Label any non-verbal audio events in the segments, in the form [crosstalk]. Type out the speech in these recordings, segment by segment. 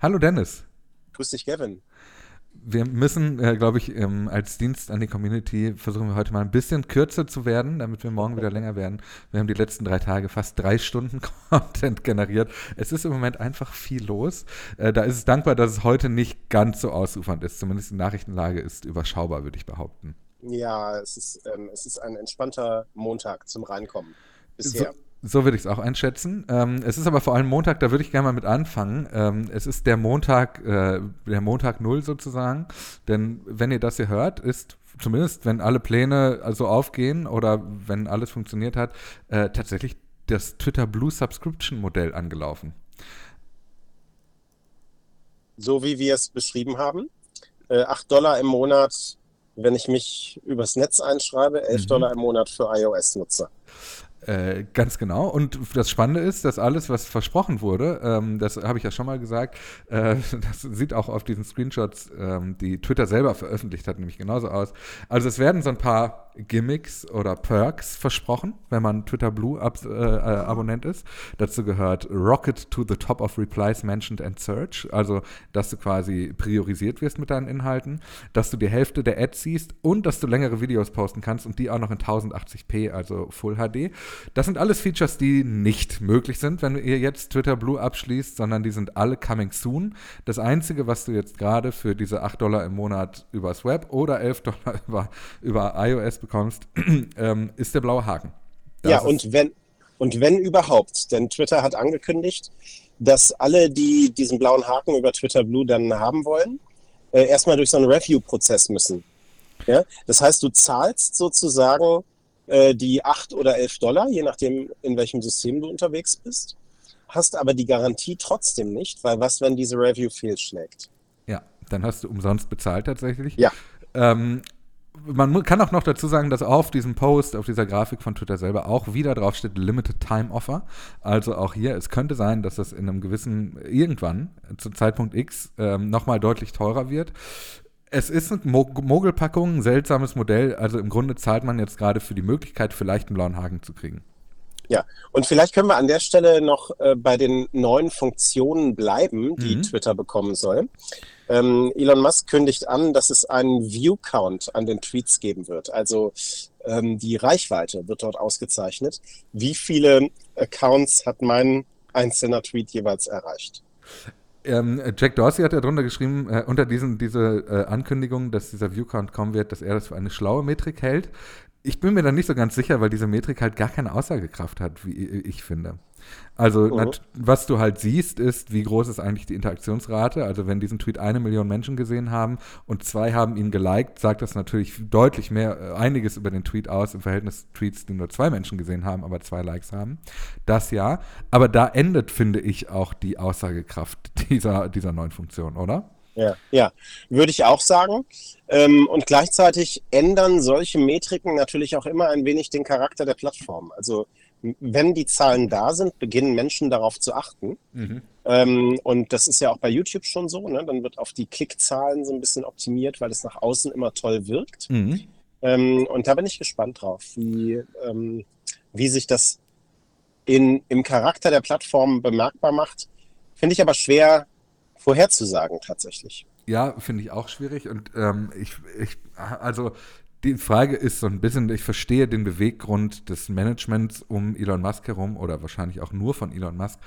Hallo Dennis. Grüß dich, Gavin. Wir müssen, äh, glaube ich, ähm, als Dienst an die Community versuchen wir heute mal ein bisschen kürzer zu werden, damit wir morgen wieder länger werden. Wir haben die letzten drei Tage fast drei Stunden [laughs] Content generiert. Es ist im Moment einfach viel los. Äh, da ist es dankbar, dass es heute nicht ganz so ausufernd ist. Zumindest die Nachrichtenlage ist überschaubar, würde ich behaupten. Ja, es ist, ähm, es ist ein entspannter Montag zum Reinkommen bisher. So so würde ich es auch einschätzen. Ähm, es ist aber vor allem Montag, da würde ich gerne mal mit anfangen. Ähm, es ist der Montag, äh, der Montag Null sozusagen. Denn wenn ihr das hier hört, ist zumindest, wenn alle Pläne also aufgehen oder wenn alles funktioniert hat, äh, tatsächlich das Twitter Blue Subscription Modell angelaufen. So wie wir es beschrieben haben. Äh, 8 Dollar im Monat, wenn ich mich übers Netz einschreibe, 11 mhm. Dollar im Monat für iOS-Nutzer. Äh, ganz genau. Und das Spannende ist, dass alles, was versprochen wurde, ähm, das habe ich ja schon mal gesagt, äh, [laughs] das sieht auch auf diesen Screenshots, ähm, die Twitter selber veröffentlicht hat, nämlich genauso aus. Also es werden so ein paar Gimmicks oder Perks versprochen, wenn man Twitter Blue Ab äh, äh, Abonnent ist. Dazu gehört Rocket to the top of replies mentioned and search, also dass du quasi priorisiert wirst mit deinen Inhalten, dass du die Hälfte der Ads siehst und dass du längere Videos posten kannst und die auch noch in 1080p, also Full HD. Das sind alles Features, die nicht möglich sind, wenn ihr jetzt Twitter Blue abschließt, sondern die sind alle coming soon. Das Einzige, was du jetzt gerade für diese 8 Dollar im Monat übers Web oder 11 Dollar [laughs] über, über iOS bekommst, [clears throat] ähm, ist der blaue Haken. Das ja, und wenn, und wenn überhaupt, denn Twitter hat angekündigt, dass alle, die diesen blauen Haken über Twitter Blue dann haben wollen, äh, erstmal durch so einen Review-Prozess müssen. Ja? Das heißt, du zahlst sozusagen äh, die 8 oder 11 Dollar, je nachdem, in welchem System du unterwegs bist, hast aber die Garantie trotzdem nicht, weil was, wenn diese Review fehlschlägt? Ja, dann hast du umsonst bezahlt tatsächlich. Ja. Ähm, man kann auch noch dazu sagen, dass auf diesem Post, auf dieser Grafik von Twitter selber auch wieder drauf steht Limited Time Offer. Also auch hier, es könnte sein, dass das in einem gewissen, irgendwann, zu Zeitpunkt X, ähm, nochmal deutlich teurer wird. Es ist eine Mogelpackung, ein seltsames Modell. Also im Grunde zahlt man jetzt gerade für die Möglichkeit, vielleicht einen blauen Haken zu kriegen. Ja, und vielleicht können wir an der Stelle noch äh, bei den neuen Funktionen bleiben, die mhm. Twitter bekommen soll. Ähm, Elon Musk kündigt an, dass es einen View-Count an den Tweets geben wird. Also ähm, die Reichweite wird dort ausgezeichnet. Wie viele Accounts hat mein einzelner Tweet jeweils erreicht? Ähm, Jack Dorsey hat ja drunter geschrieben, äh, unter diesen, diese äh, Ankündigung, dass dieser Viewcount kommen wird, dass er das für eine schlaue Metrik hält. Ich bin mir da nicht so ganz sicher, weil diese Metrik halt gar keine Aussagekraft hat, wie ich finde. Also, mhm. was du halt siehst, ist, wie groß ist eigentlich die Interaktionsrate. Also, wenn diesen Tweet eine Million Menschen gesehen haben und zwei haben ihn geliked, sagt das natürlich deutlich mehr, äh, einiges über den Tweet aus im Verhältnis zu Tweets, die nur zwei Menschen gesehen haben, aber zwei Likes haben. Das ja. Aber da endet, finde ich, auch die Aussagekraft dieser, dieser neuen Funktion, oder? Ja, ja, würde ich auch sagen. Ähm, und gleichzeitig ändern solche Metriken natürlich auch immer ein wenig den Charakter der Plattform. Also wenn die Zahlen da sind, beginnen Menschen darauf zu achten. Mhm. Ähm, und das ist ja auch bei YouTube schon so. Ne? Dann wird auf die Klickzahlen so ein bisschen optimiert, weil es nach außen immer toll wirkt. Mhm. Ähm, und da bin ich gespannt drauf, wie, ähm, wie sich das in, im Charakter der Plattform bemerkbar macht. Finde ich aber schwer vorherzusagen tatsächlich. Ja, finde ich auch schwierig. Und ähm, ich, ich, also die Frage ist so ein bisschen, ich verstehe den Beweggrund des Managements um Elon Musk herum oder wahrscheinlich auch nur von Elon Musk,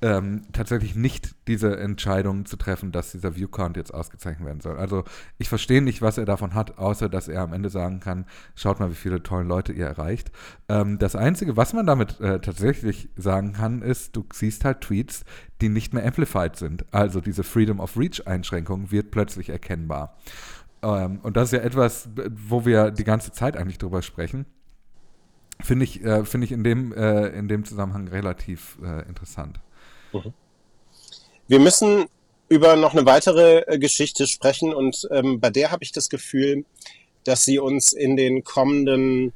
ähm, tatsächlich nicht diese Entscheidung zu treffen, dass dieser Viewcount jetzt ausgezeichnet werden soll. Also ich verstehe nicht, was er davon hat, außer dass er am Ende sagen kann, schaut mal, wie viele tolle Leute ihr erreicht. Ähm, das Einzige, was man damit äh, tatsächlich sagen kann, ist, du siehst halt Tweets, die nicht mehr amplified sind. Also diese Freedom of Reach Einschränkung wird plötzlich erkennbar. Ähm, und das ist ja etwas, wo wir die ganze Zeit eigentlich drüber sprechen. Finde ich, äh, find ich in, dem, äh, in dem Zusammenhang relativ äh, interessant. Mhm. Wir müssen über noch eine weitere äh, Geschichte sprechen und ähm, bei der habe ich das Gefühl, dass sie uns in den kommenden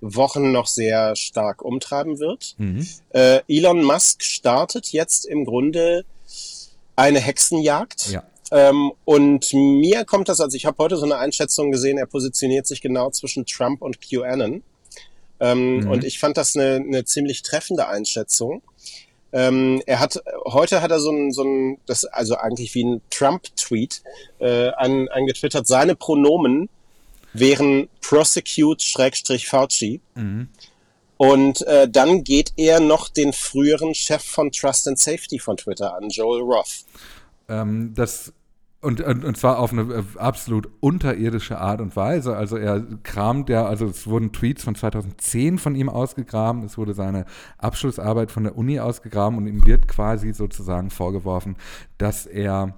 Wochen noch sehr stark umtreiben wird. Mhm. Äh, Elon Musk startet jetzt im Grunde eine Hexenjagd. Ja. Ähm, und mir kommt das, also ich habe heute so eine Einschätzung gesehen, er positioniert sich genau zwischen Trump und QAnon. Ähm, mhm. Und ich fand das eine, eine ziemlich treffende Einschätzung, Ähm, er hat heute hat er so ein, so ein das also eigentlich wie ein Trump-Tweet äh, ein, eingetwittert. Seine Pronomen wären prosecute-Fauci. Mhm. Und äh, dann geht er noch den früheren Chef von Trust and Safety von Twitter an, Joel Roth. Ähm, das und, und, und, zwar auf eine äh, absolut unterirdische Art und Weise. Also er kramt ja, also es wurden Tweets von 2010 von ihm ausgegraben, es wurde seine Abschlussarbeit von der Uni ausgegraben und ihm wird quasi sozusagen vorgeworfen, dass er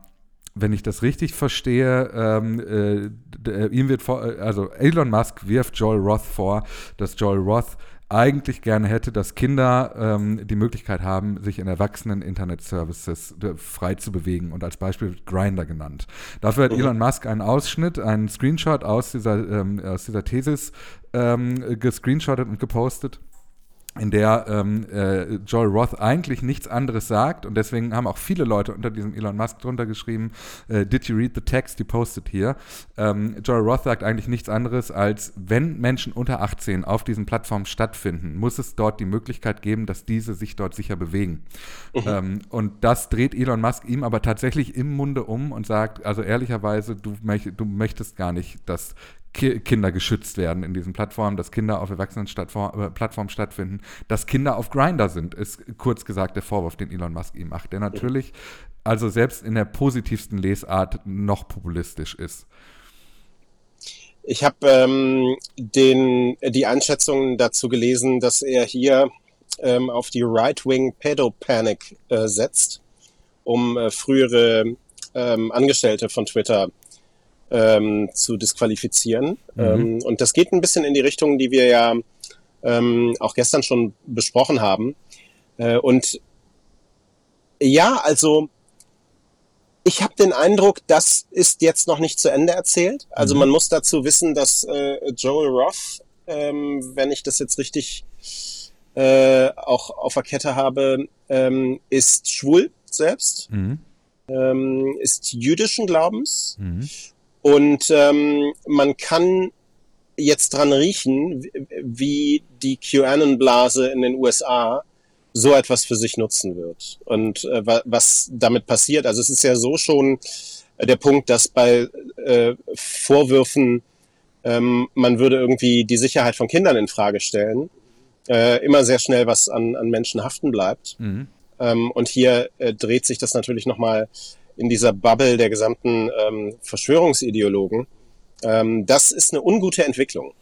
wenn ich das richtig verstehe, ähm, äh, ihm wird vor, äh, also Elon Musk wirft Joel Roth vor, dass Joel Roth eigentlich gerne hätte, dass Kinder ähm, die Möglichkeit haben, sich in erwachsenen Internet-Services äh, frei zu bewegen und als Beispiel Grinder genannt. Dafür hat mhm. Elon Musk einen Ausschnitt, einen Screenshot aus dieser, ähm, aus dieser Thesis ähm, gescreenshottet und gepostet in der ähm, äh, Joel Roth eigentlich nichts anderes sagt und deswegen haben auch viele Leute unter diesem Elon Musk drunter geschrieben, äh, did you read the text you posted here? Ähm, Joel Roth sagt eigentlich nichts anderes als, wenn Menschen unter 18 auf diesen Plattformen stattfinden, muss es dort die Möglichkeit geben, dass diese sich dort sicher bewegen. Mhm. Ähm, und das dreht Elon Musk ihm aber tatsächlich im Munde um und sagt, also ehrlicherweise, du, möcht, du möchtest gar nicht, dass Kinder geschützt werden in diesen Plattformen, dass Kinder auf Erwachsenen-Plattformen äh, stattfinden, dass Kinder auf Grinder sind, ist kurz gesagt der Vorwurf, den Elon Musk ihm macht, der natürlich also selbst in der positivsten Lesart noch populistisch ist. Ich habe ähm, die Einschätzungen dazu gelesen, dass er hier ähm, auf die Right-Wing Pedopanic äh, setzt, um äh, frühere ähm, Angestellte von Twitter ähm, zu disqualifizieren. Mhm. Ähm, und das geht ein bisschen in die Richtung, die wir ja ähm, auch gestern schon besprochen haben. Äh, und ja, also ich habe den Eindruck, das ist jetzt noch nicht zu Ende erzählt. Also mhm. man muss dazu wissen, dass äh, Joel Roth, ähm, wenn ich das jetzt richtig äh, auch auf der Kette habe, ähm, ist schwul selbst, mhm. ähm, ist jüdischen Glaubens mhm. Und ähm, man kann jetzt dran riechen, wie die QAnon-Blase in den USA so etwas für sich nutzen wird und äh, was damit passiert. Also es ist ja so schon der Punkt, dass bei äh, Vorwürfen, ähm, man würde irgendwie die Sicherheit von Kindern in Frage stellen, äh, immer sehr schnell was an, an Menschen haften bleibt. Mhm. Ähm, und hier äh, dreht sich das natürlich nochmal in dieser Bubble der gesamten ähm, Verschwörungsideologen. Ähm, das ist eine ungute Entwicklung.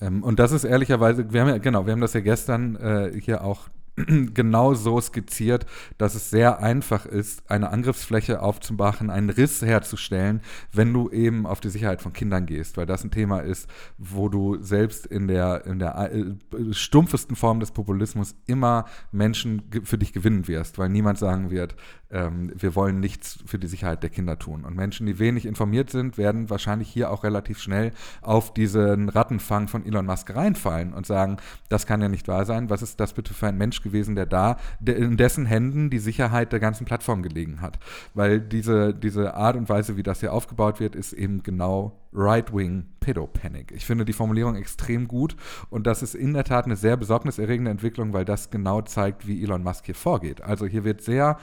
Ähm, und das ist ehrlicherweise, wir haben ja, genau, wir haben das ja gestern äh, hier auch [clears throat] genau so skizziert, dass es sehr einfach ist, eine Angriffsfläche aufzumachen, einen Riss herzustellen, wenn du eben auf die Sicherheit von Kindern gehst, weil das ein Thema ist, wo du selbst in der, in der äh, stumpfesten Form des Populismus immer Menschen für dich gewinnen wirst, weil niemand sagen wird, ähm, wir wollen nichts für die Sicherheit der Kinder tun. Und Menschen, die wenig informiert sind, werden wahrscheinlich hier auch relativ schnell auf diesen Rattenfang von Elon Musk reinfallen und sagen, das kann ja nicht wahr sein, was ist das bitte für ein Mensch gewesen, der da, der in dessen Händen die Sicherheit der ganzen Plattform gelegen hat. Weil diese, diese Art und Weise, wie das hier aufgebaut wird, ist eben genau Right-Wing Pedopanic. Ich finde die Formulierung extrem gut und das ist in der Tat eine sehr besorgniserregende Entwicklung, weil das genau zeigt, wie Elon Musk hier vorgeht. Also hier wird sehr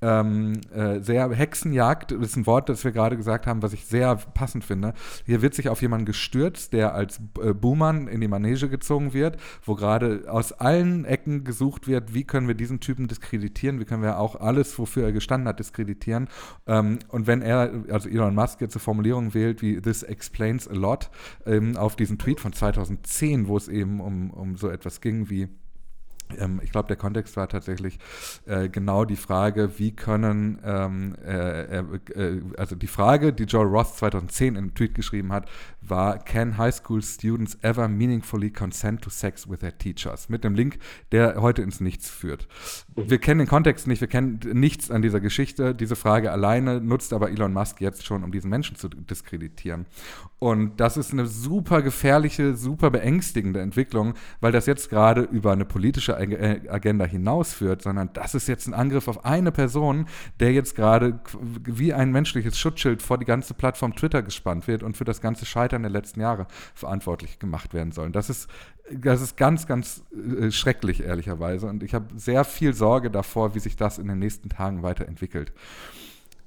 ähm, äh, sehr Hexenjagd ist ein Wort, das wir gerade gesagt haben, was ich sehr passend finde. Hier wird sich auf jemanden gestürzt, der als äh, Buhmann in die Manege gezogen wird, wo gerade aus allen Ecken gesucht wird, wie können wir diesen Typen diskreditieren, wie können wir auch alles, wofür er gestanden hat, diskreditieren. Ähm, und wenn er, also Elon Musk jetzt eine Formulierung wählt wie This explains a lot ähm, auf diesen Tweet von 2010, wo es eben um, um so etwas ging wie ich glaube, der Kontext war tatsächlich äh, genau die Frage, wie können, ähm, äh, äh, also die Frage, die Joel Roth 2010 in einem Tweet geschrieben hat, war, can high school students ever meaningfully consent to sex with their teachers? Mit dem Link, der heute ins Nichts führt. Mhm. Wir kennen den Kontext nicht, wir kennen nichts an dieser Geschichte. Diese Frage alleine nutzt aber Elon Musk jetzt schon, um diesen Menschen zu diskreditieren. Und das ist eine super gefährliche, super beängstigende Entwicklung, weil das jetzt gerade über eine politische Agenda hinausführt, sondern das ist jetzt ein Angriff auf eine Person, der jetzt gerade wie ein menschliches Schutzschild vor die ganze Plattform Twitter gespannt wird und für das ganze Scheitern der letzten Jahre verantwortlich gemacht werden soll. Das ist, das ist ganz, ganz äh, schrecklich, ehrlicherweise. Und ich habe sehr viel Sorge davor, wie sich das in den nächsten Tagen weiterentwickelt.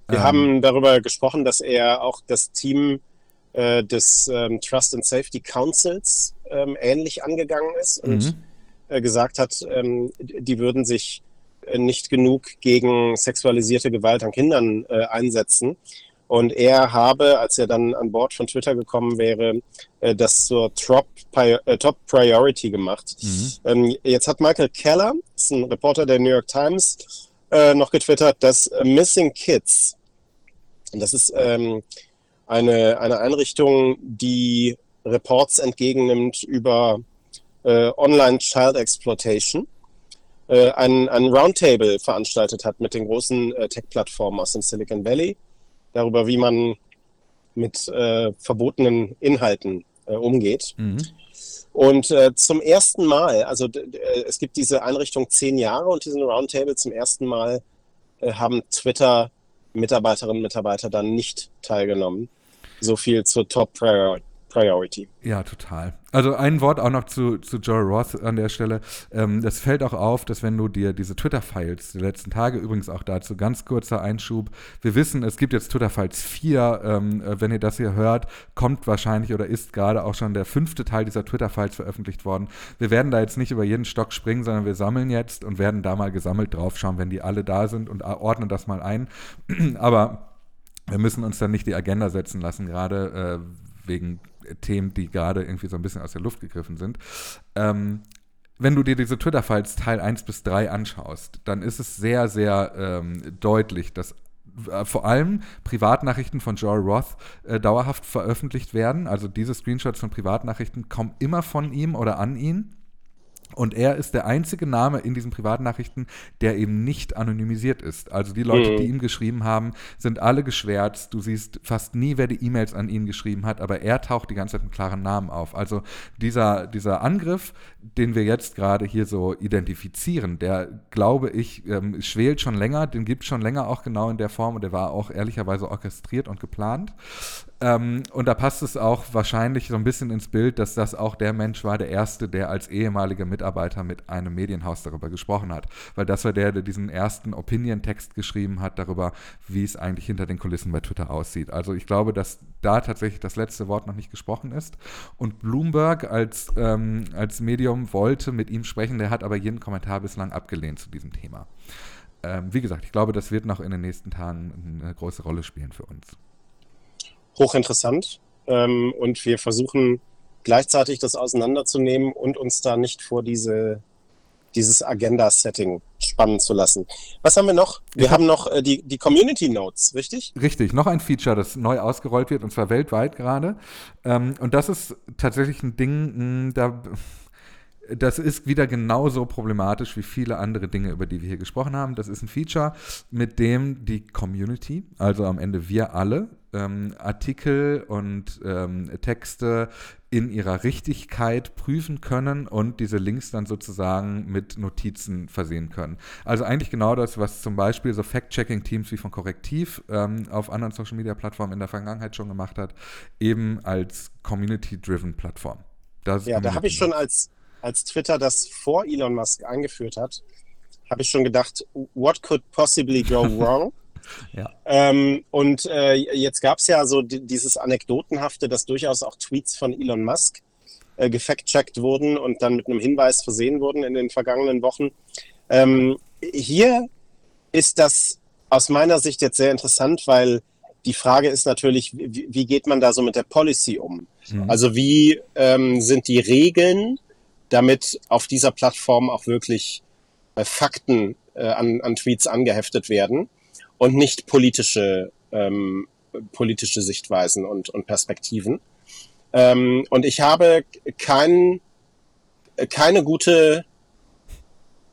Wir ähm, haben darüber gesprochen, dass er auch das Team äh, des ähm, Trust and Safety Councils ähm, ähnlich angegangen ist und mhm. Äh, gesagt hat, ähm, die würden sich äh, nicht genug gegen sexualisierte Gewalt an Kindern äh, einsetzen. Und er habe, als er dann an Bord von Twitter gekommen wäre, das zur Top, Top Priority gemacht. Mhm. Ähm, jetzt hat Michael Keller, ist ein Reporter der New York Times, noch getwittert, dass Missing Kids, das ist ähm, eine, eine Einrichtung, die Reports entgegennimmt über äh, Online Child Exploitation, äh, ein, ein Roundtable veranstaltet hat mit den großen äh, Tech-Plattformen aus dem Silicon Valley darüber, wie man mit äh, verbotenen Inhalten äh, umgeht. Mhm. Und äh, zum ersten Mal, also äh, es gibt diese Einrichtung zehn Jahre und diesen Roundtable zum ersten Mal äh, haben Twitter Mitarbeiterinnen und Mitarbeiter dann nicht teilgenommen. So viel zur Top Priority. Priority. Ja, total. Also ein Wort auch noch zu, zu Joel Roth an der Stelle. Ähm, das fällt auch auf, dass wenn du dir diese Twitter-Files der letzten Tage, übrigens auch dazu ganz kurzer Einschub, wir wissen, es gibt jetzt Twitter-Files 4, ähm, äh, wenn ihr das hier hört, kommt wahrscheinlich oder ist gerade auch schon der fünfte Teil dieser Twitter-Files veröffentlicht worden. Wir werden da jetzt nicht über jeden Stock springen, sondern wir sammeln jetzt und werden da mal gesammelt draufschauen, wenn die alle da sind und ordnen das mal ein. [clears throat] Aber wir müssen uns dann nicht die Agenda setzen lassen, gerade äh, wegen Themen, die gerade irgendwie so ein bisschen aus der Luft gegriffen sind. Ähm, wenn du dir diese Twitter-Files Teil 1 bis 3 anschaust, dann ist es sehr, sehr ähm, deutlich, dass äh, vor allem Privatnachrichten von Joel Roth äh, dauerhaft veröffentlicht werden. Also diese Screenshots von Privatnachrichten kommen immer von ihm oder an ihn. Und er ist der einzige Name in diesen Privatnachrichten, der eben nicht anonymisiert ist. Also die Leute, mhm. die ihm geschrieben haben, sind alle geschwärzt. Du siehst fast nie, wer die E-Mails an ihn geschrieben hat, aber er taucht die ganze Zeit mit klaren Namen auf. Also dieser, dieser Angriff, den wir jetzt gerade hier so identifizieren, der, glaube ich, ähm, schwelt schon länger, den gibt es schon länger auch genau in der Form und der war auch ehrlicherweise orchestriert und geplant. Ähm, und da passt es auch wahrscheinlich so ein bisschen ins Bild, dass das auch der Mensch war, der Erste, der als ehemaliger Mitarbeiter mit einem Medienhaus darüber gesprochen hat. Weil das war der, der diesen ersten Opinion-Text geschrieben hat darüber, wie es eigentlich hinter den Kulissen bei Twitter aussieht. Also ich glaube, dass da tatsächlich das letzte Wort noch nicht gesprochen ist. Und Bloomberg als, ähm, als Medium wollte mit ihm sprechen, der hat aber jeden Kommentar bislang abgelehnt zu diesem Thema. Ähm, wie gesagt, ich glaube, das wird noch in den nächsten Tagen eine große Rolle spielen für uns hochinteressant. Ähm, und wir versuchen gleichzeitig das auseinanderzunehmen und uns da nicht vor diese, dieses Agenda-Setting spannen zu lassen. Was haben wir noch? Wir ich haben noch äh, die, die Community Notes, richtig? Richtig, noch ein Feature, das neu ausgerollt wird, und zwar weltweit gerade. Ähm, und das ist tatsächlich ein Ding, mh, hm, da das ist wieder genauso problematisch wie viele andere Dinge, über die wir hier gesprochen haben. Das ist ein Feature, mit dem die Community, also am Ende wir alle, ähm, Artikel und ähm, Texte in ihrer Richtigkeit prüfen können und diese Links dann sozusagen mit Notizen versehen können. Also eigentlich genau das, was zum Beispiel so Fact-Checking-Teams wie von Korrektiv ähm, auf anderen Social-Media-Plattformen in der Vergangenheit schon gemacht hat, eben als Community-Driven Plattform. ja, da habe ich schon als, als Twitter das vor Elon Musk eingeführt hat, habe ich schon gedacht, what could possibly go wrong? Ja. Ähm, und äh, jetzt gab es ja so dieses Anekdotenhafte, dass durchaus auch Tweets von Elon Musk äh, gefact-checkt wurden und dann mit einem Hinweis versehen wurden in den vergangenen Wochen. Ähm, hier ist das aus meiner Sicht jetzt sehr interessant, weil die Frage ist natürlich, wie, wie geht man da so mit der Policy um? Mhm. Also wie ähm, sind die Regeln, damit auf dieser Plattform auch wirklich äh, Fakten äh, an, an Tweets angeheftet werden? Und nicht politische, ähm, politische Sichtweisen und, und Perspektiven. Ähm, und ich habe kein, keine gute,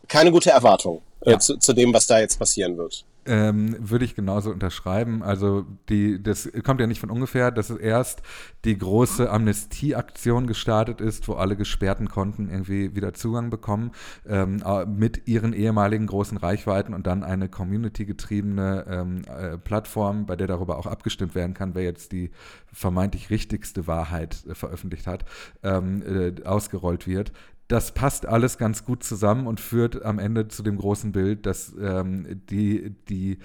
keine gute Erwartung äh, ja. zu, zu dem, was da jetzt passieren wird. Ähm, würde ich genauso unterschreiben. Also die, das kommt ja nicht von ungefähr, dass erst die große Amnestieaktion gestartet ist, wo alle gesperrten Konten irgendwie wieder Zugang bekommen ähm, mit ihren ehemaligen großen Reichweiten und dann eine community-getriebene ähm, äh, Plattform, bei der darüber auch abgestimmt werden kann, wer jetzt die vermeintlich richtigste Wahrheit äh, veröffentlicht hat, ähm, äh, ausgerollt wird das passt alles ganz gut zusammen und führt am Ende zu dem großen Bild, dass ähm, die, die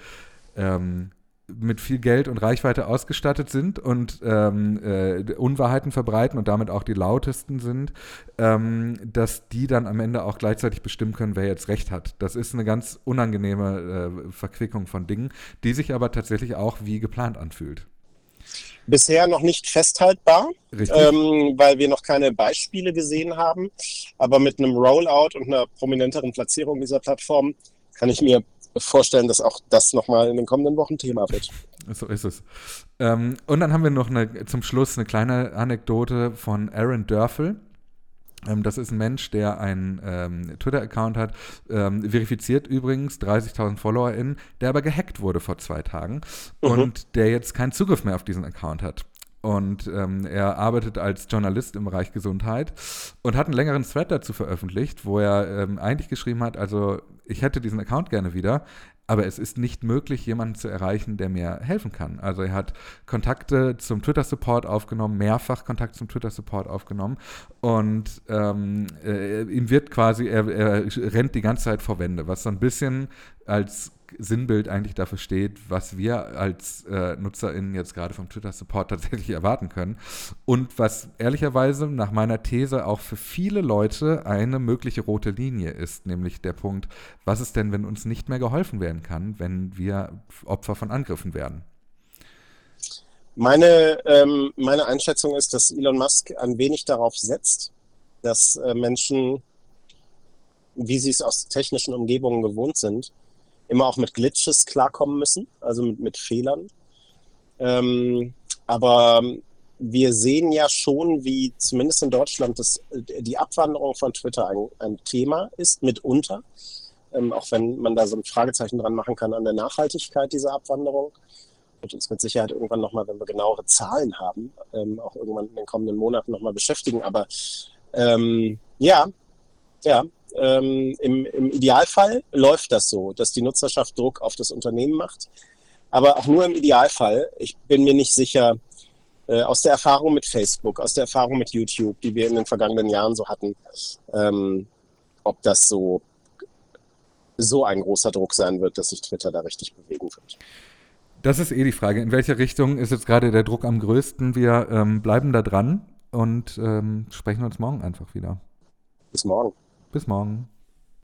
ähm, mit viel Geld und Reichweite ausgestattet sind und ähm, äh, Unwahrheiten verbreiten und damit auch die lautesten sind, ähm, dass die dann am Ende auch gleichzeitig bestimmen können, wer jetzt recht hat. Das ist eine ganz unangenehme äh, Verquickung von Dingen, die sich aber tatsächlich auch wie geplant anfühlt bisher noch nicht festhaltbar, ähm, weil wir noch keine Beispiele gesehen haben. Aber mit einem Rollout und einer prominenteren Platzierung dieser Plattform kann ich mir vorstellen, dass auch das nochmal in den kommenden Wochen Thema wird. So ist es. Ähm, und dann haben wir noch eine, zum Schluss eine kleine Anekdote von Aaron Dörfel. Ähm, das ist ein Mensch, der einen ähm, Twitter-Account hat, ähm, verifiziert übrigens 30.000 FollowerInnen, der aber gehackt wurde vor zwei Tagen mhm. und der jetzt keinen Zugriff mehr auf diesen Account hat. Und ähm, er arbeitet als Journalist im Bereich Gesundheit und hat einen längeren Thread dazu veröffentlicht, wo er ähm, eigentlich geschrieben hat, also ich hätte diesen Account gerne wieder, aber es ist nicht möglich, jemanden zu erreichen, der mir helfen kann. Also er hat Kontakte zum Twitter-Support aufgenommen, mehrfach Kontakt zum Twitter-Support aufgenommen und ähm, äh, ihm wird quasi, er, er rennt die ganze Zeit vor Wände, was so ein bisschen als Sinnbild eigentlich dafür steht, was wir als äh, NutzerInnen jetzt gerade vom Twitter-Support tatsächlich erwarten können. Und was ehrlicherweise nach meiner These auch für viele Leute eine mögliche rote Linie ist, nämlich der Punkt, was ist denn, wenn uns nicht mehr geholfen werden kann, wenn wir Opfer von Angriffen werden? Meine, ähm, meine Einschätzung ist, dass Elon Musk ein wenig darauf setzt, dass äh, Menschen, wie sie es aus technischen Umgebungen gewohnt sind, immer auch mit Glitches klarkommen müssen, also mit, mit Fehlern. Ähm, aber wir sehen ja schon, wie zumindest in Deutschland das, die Abwanderung von Twitter ein, ein Thema ist, mitunter. Ähm, auch wenn man da so ein Fragezeichen dran machen kann an der Nachhaltigkeit dieser Abwanderung. Wird uns mit Sicherheit irgendwann nochmal, wenn wir genauere Zahlen haben, ähm, auch irgendwann in den kommenden Monaten nochmal beschäftigen. Aber ähm, ja, ja, ähm, im, im Idealfall läuft das so, dass die Nutzerschaft Druck auf das Unternehmen macht. Aber auch nur im Idealfall. Ich bin mir nicht sicher, äh, aus der Erfahrung mit Facebook, aus der Erfahrung mit YouTube, die wir in den vergangenen Jahren so hatten, ähm, ob das so, so ein großer Druck sein wird, dass sich Twitter da richtig bewegen wird. Das ist eh die Frage. In welche Richtung ist jetzt gerade der Druck am größten? Wir ähm, bleiben da dran und ähm, sprechen uns morgen einfach wieder. Bis morgen. Bis morgen.